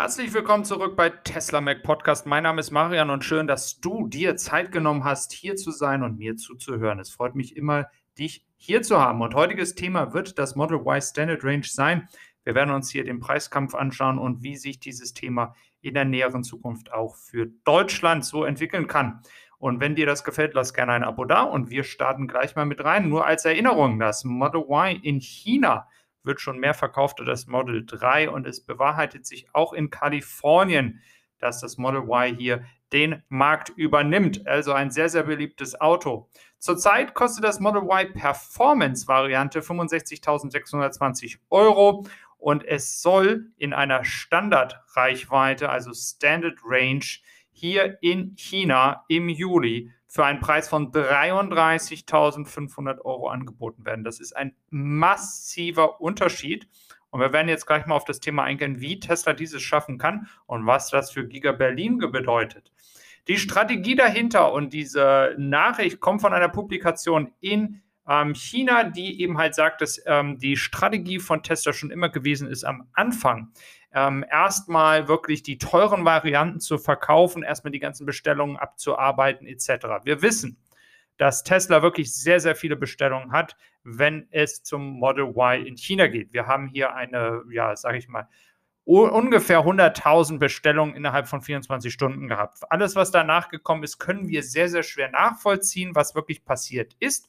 Herzlich willkommen zurück bei Tesla Mac Podcast. Mein Name ist Marian und schön, dass du dir Zeit genommen hast, hier zu sein und mir zuzuhören. Es freut mich immer, dich hier zu haben. Und heutiges Thema wird das Model Y Standard Range sein. Wir werden uns hier den Preiskampf anschauen und wie sich dieses Thema in der näheren Zukunft auch für Deutschland so entwickeln kann. Und wenn dir das gefällt, lass gerne ein Abo da und wir starten gleich mal mit rein. Nur als Erinnerung, das Model Y in China wird schon mehr verkauft als das Model 3 und es bewahrheitet sich auch in Kalifornien, dass das Model Y hier den Markt übernimmt. Also ein sehr, sehr beliebtes Auto. Zurzeit kostet das Model Y Performance Variante 65.620 Euro und es soll in einer Standardreichweite, also Standard Range, hier in China im Juli für einen Preis von 33.500 Euro angeboten werden. Das ist ein massiver Unterschied. Und wir werden jetzt gleich mal auf das Thema eingehen, wie Tesla dieses schaffen kann und was das für Giga Berlin bedeutet. Die Strategie dahinter und diese Nachricht kommt von einer Publikation in ähm, China, die eben halt sagt, dass ähm, die Strategie von Tesla schon immer gewesen ist, am Anfang ähm, erstmal wirklich die teuren Varianten zu verkaufen, erstmal die ganzen Bestellungen abzuarbeiten etc. Wir wissen, dass Tesla wirklich sehr, sehr viele Bestellungen hat, wenn es zum Model Y in China geht. Wir haben hier eine, ja, sage ich mal, ungefähr 100.000 Bestellungen innerhalb von 24 Stunden gehabt. Alles, was danach gekommen ist, können wir sehr, sehr schwer nachvollziehen, was wirklich passiert ist.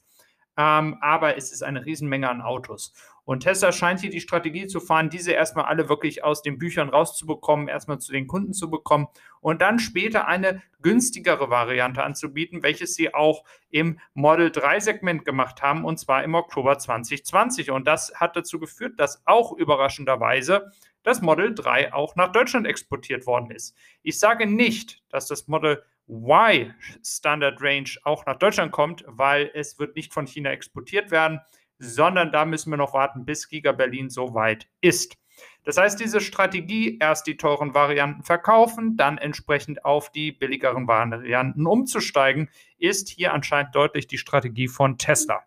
Ähm, aber es ist eine Riesenmenge an Autos. Und Tesla scheint hier die Strategie zu fahren, diese erstmal alle wirklich aus den Büchern rauszubekommen, erstmal zu den Kunden zu bekommen und dann später eine günstigere Variante anzubieten, welches sie auch im Model 3 Segment gemacht haben und zwar im Oktober 2020. Und das hat dazu geführt, dass auch überraschenderweise das Model 3 auch nach Deutschland exportiert worden ist. Ich sage nicht, dass das Model Y Standard Range auch nach Deutschland kommt, weil es wird nicht von China exportiert werden, sondern da müssen wir noch warten, bis Giga Berlin so weit ist. Das heißt, diese Strategie, erst die teuren Varianten verkaufen, dann entsprechend auf die billigeren Varianten umzusteigen, ist hier anscheinend deutlich die Strategie von Tesla.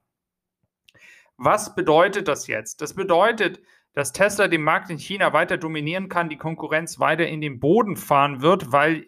Was bedeutet das jetzt? Das bedeutet, dass Tesla den Markt in China weiter dominieren kann, die Konkurrenz weiter in den Boden fahren wird, weil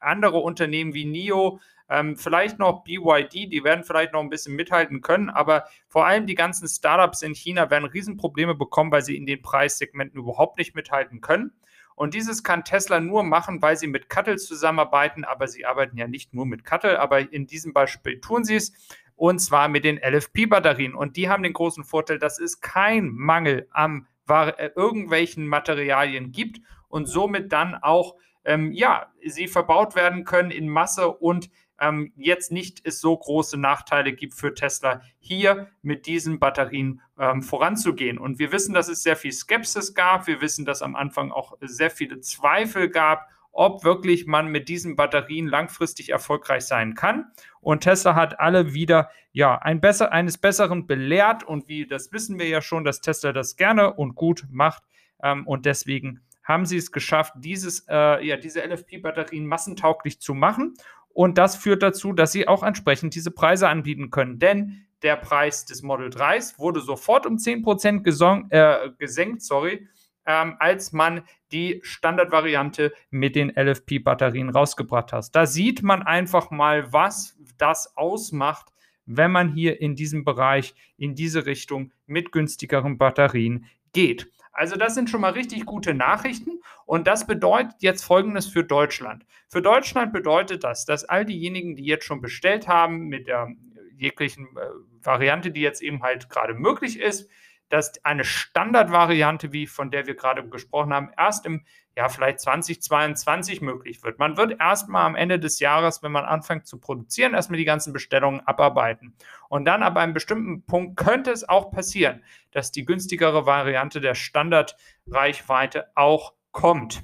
andere Unternehmen wie NIO, ähm, vielleicht noch BYD, die werden vielleicht noch ein bisschen mithalten können, aber vor allem die ganzen Startups in China werden Riesenprobleme bekommen, weil sie in den Preissegmenten überhaupt nicht mithalten können. Und dieses kann Tesla nur machen, weil sie mit Cuttle zusammenarbeiten, aber sie arbeiten ja nicht nur mit Cuttle, aber in diesem Beispiel tun sie es und zwar mit den LFP-Batterien. Und die haben den großen Vorteil, dass es kein Mangel am äh, irgendwelchen Materialien gibt und somit dann auch ähm, ja, sie verbaut werden können in Masse und ähm, jetzt nicht es so große Nachteile gibt für Tesla, hier mit diesen Batterien ähm, voranzugehen. Und wir wissen, dass es sehr viel Skepsis gab. Wir wissen, dass am Anfang auch sehr viele Zweifel gab, ob wirklich man mit diesen Batterien langfristig erfolgreich sein kann. Und Tesla hat alle wieder ja ein besser, eines Besseren belehrt. Und wie das wissen wir ja schon, dass Tesla das gerne und gut macht. Ähm, und deswegen haben sie es geschafft, dieses, äh, ja, diese LFP-Batterien massentauglich zu machen. Und das führt dazu, dass sie auch entsprechend diese Preise anbieten können. Denn der Preis des Model 3s wurde sofort um 10% gesong, äh, gesenkt, sorry, ähm, als man die Standardvariante mit den LFP-Batterien rausgebracht hat. Da sieht man einfach mal, was das ausmacht, wenn man hier in diesem Bereich, in diese Richtung mit günstigeren Batterien geht. Also das sind schon mal richtig gute Nachrichten und das bedeutet jetzt Folgendes für Deutschland. Für Deutschland bedeutet das, dass all diejenigen, die jetzt schon bestellt haben mit der jeglichen äh, Variante, die jetzt eben halt gerade möglich ist, dass eine Standardvariante, wie von der wir gerade gesprochen haben, erst im ja vielleicht 2022 möglich wird. Man wird erstmal am Ende des Jahres, wenn man anfängt zu produzieren, erstmal die ganzen Bestellungen abarbeiten. Und dann ab einem bestimmten Punkt könnte es auch passieren, dass die günstigere Variante der Standardreichweite auch kommt.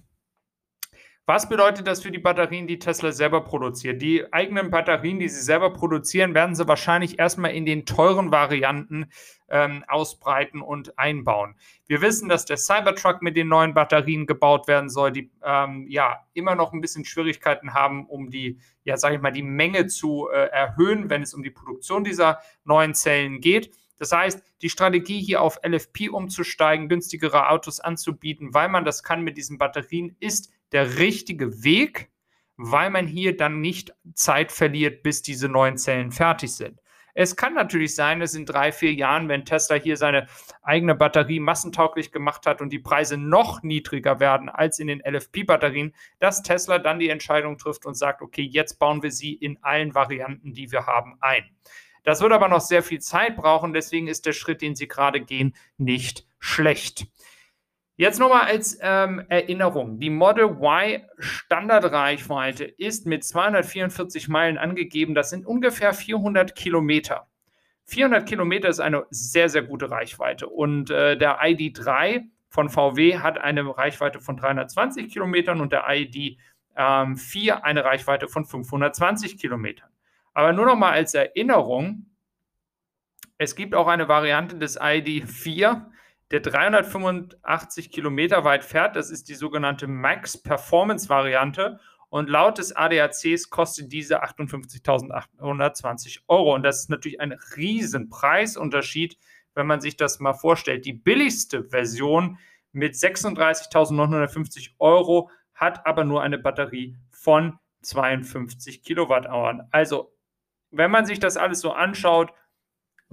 Was bedeutet das für die Batterien, die Tesla selber produziert? Die eigenen Batterien, die sie selber produzieren, werden sie wahrscheinlich erstmal in den teuren Varianten ähm, ausbreiten und einbauen. Wir wissen, dass der Cybertruck mit den neuen Batterien gebaut werden soll, die ähm, ja immer noch ein bisschen Schwierigkeiten haben, um die, ja, sage ich mal, die Menge zu äh, erhöhen, wenn es um die Produktion dieser neuen Zellen geht. Das heißt, die Strategie hier auf LFP umzusteigen, günstigere Autos anzubieten, weil man das kann mit diesen Batterien, ist der richtige Weg, weil man hier dann nicht Zeit verliert, bis diese neuen Zellen fertig sind. Es kann natürlich sein, dass in drei, vier Jahren, wenn Tesla hier seine eigene Batterie massentauglich gemacht hat und die Preise noch niedriger werden als in den LFP-Batterien, dass Tesla dann die Entscheidung trifft und sagt, okay, jetzt bauen wir sie in allen Varianten, die wir haben, ein. Das wird aber noch sehr viel Zeit brauchen, deswegen ist der Schritt, den Sie gerade gehen, nicht schlecht. Jetzt nochmal als ähm, Erinnerung. Die Model Y Standardreichweite ist mit 244 Meilen angegeben. Das sind ungefähr 400 Kilometer. 400 Kilometer ist eine sehr, sehr gute Reichweite. Und äh, der ID3 von VW hat eine Reichweite von 320 Kilometern und der ID4 ähm, eine Reichweite von 520 Kilometern. Aber nur nochmal als Erinnerung, es gibt auch eine Variante des ID4, der 385 Kilometer weit fährt. Das ist die sogenannte Max Performance Variante. Und laut des ADACs kostet diese 58.820 Euro. Und das ist natürlich ein riesen Preisunterschied, wenn man sich das mal vorstellt. Die billigste Version mit 36.950 Euro hat aber nur eine Batterie von 52 Kilowatthour. Also, wenn man sich das alles so anschaut,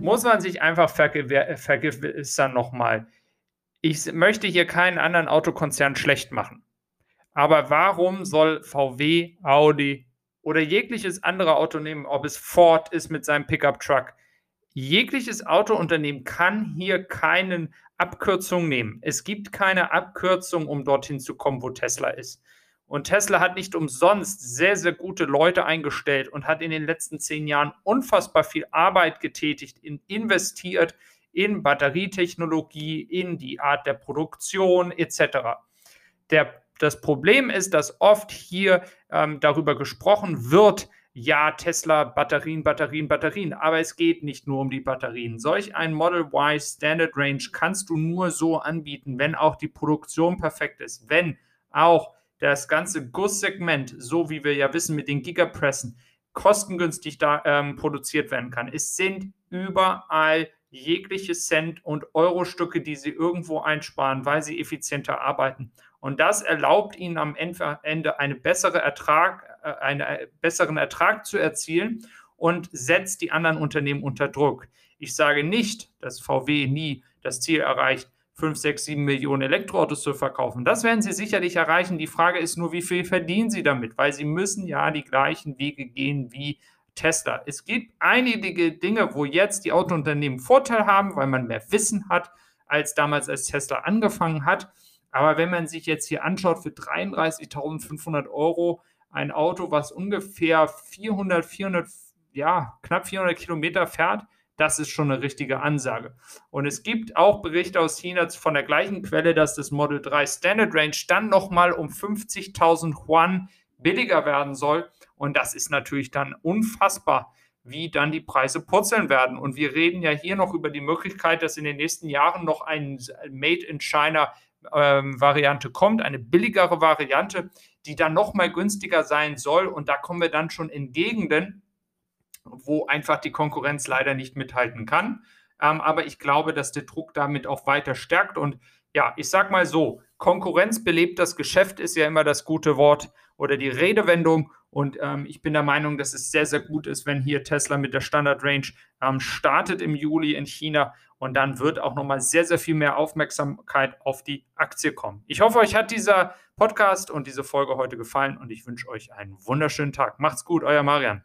muss man sich einfach vergewissern nochmal. Ich möchte hier keinen anderen Autokonzern schlecht machen. Aber warum soll VW, Audi oder jegliches andere Autonehmen, ob es Ford ist mit seinem Pickup-Truck, jegliches Autounternehmen kann hier keine Abkürzung nehmen. Es gibt keine Abkürzung, um dorthin zu kommen, wo Tesla ist. Und Tesla hat nicht umsonst sehr, sehr gute Leute eingestellt und hat in den letzten zehn Jahren unfassbar viel Arbeit getätigt, in, investiert in Batterietechnologie, in die Art der Produktion etc. Der, das Problem ist, dass oft hier ähm, darüber gesprochen wird, ja, Tesla, Batterien, Batterien, Batterien. Aber es geht nicht nur um die Batterien. Solch ein Model Y Standard Range kannst du nur so anbieten, wenn auch die Produktion perfekt ist, wenn auch das ganze Gusssegment, so wie wir ja wissen mit den Gigapressen, kostengünstig da ähm, produziert werden kann. Es sind überall jegliche Cent- und Euro-Stücke, die sie irgendwo einsparen, weil sie effizienter arbeiten. Und das erlaubt ihnen am Ende eine bessere Ertrag, äh, einen äh, besseren Ertrag zu erzielen und setzt die anderen Unternehmen unter Druck. Ich sage nicht, dass VW nie das Ziel erreicht, 5, 6, 7 Millionen Elektroautos zu verkaufen. Das werden sie sicherlich erreichen. Die Frage ist nur, wie viel verdienen sie damit? Weil sie müssen ja die gleichen Wege gehen wie Tesla. Es gibt einige Dinge, wo jetzt die Autounternehmen Vorteil haben, weil man mehr Wissen hat, als damals, als Tesla angefangen hat. Aber wenn man sich jetzt hier anschaut, für 33.500 Euro ein Auto, was ungefähr 400, 400, ja, knapp 400 Kilometer fährt, das ist schon eine richtige Ansage. Und es gibt auch Berichte aus China von der gleichen Quelle, dass das Model 3 Standard Range dann nochmal um 50.000 Yuan billiger werden soll. Und das ist natürlich dann unfassbar, wie dann die Preise purzeln werden. Und wir reden ja hier noch über die Möglichkeit, dass in den nächsten Jahren noch eine Made in China ähm, Variante kommt, eine billigere Variante, die dann nochmal günstiger sein soll. Und da kommen wir dann schon in Gegenden, wo einfach die Konkurrenz leider nicht mithalten kann. Ähm, aber ich glaube, dass der Druck damit auch weiter stärkt. Und ja, ich sage mal so, Konkurrenz belebt das Geschäft ist ja immer das gute Wort oder die Redewendung. Und ähm, ich bin der Meinung, dass es sehr, sehr gut ist, wenn hier Tesla mit der Standard Range ähm, startet im Juli in China. Und dann wird auch nochmal sehr, sehr viel mehr Aufmerksamkeit auf die Aktie kommen. Ich hoffe, euch hat dieser Podcast und diese Folge heute gefallen und ich wünsche euch einen wunderschönen Tag. Macht's gut, euer Marian.